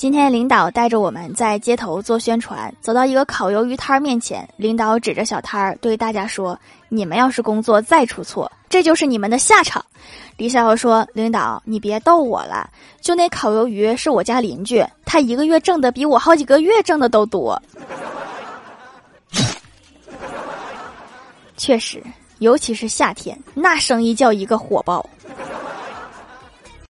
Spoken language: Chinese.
今天领导带着我们在街头做宣传，走到一个烤鱿鱼摊儿面前，领导指着小摊儿对大家说：“你们要是工作再出错，这就是你们的下场。”李小豪说：“领导，你别逗我了，就那烤鱿鱼是我家邻居，他一个月挣的比我好几个月挣的都多。”确实，尤其是夏天，那生意叫一个火爆。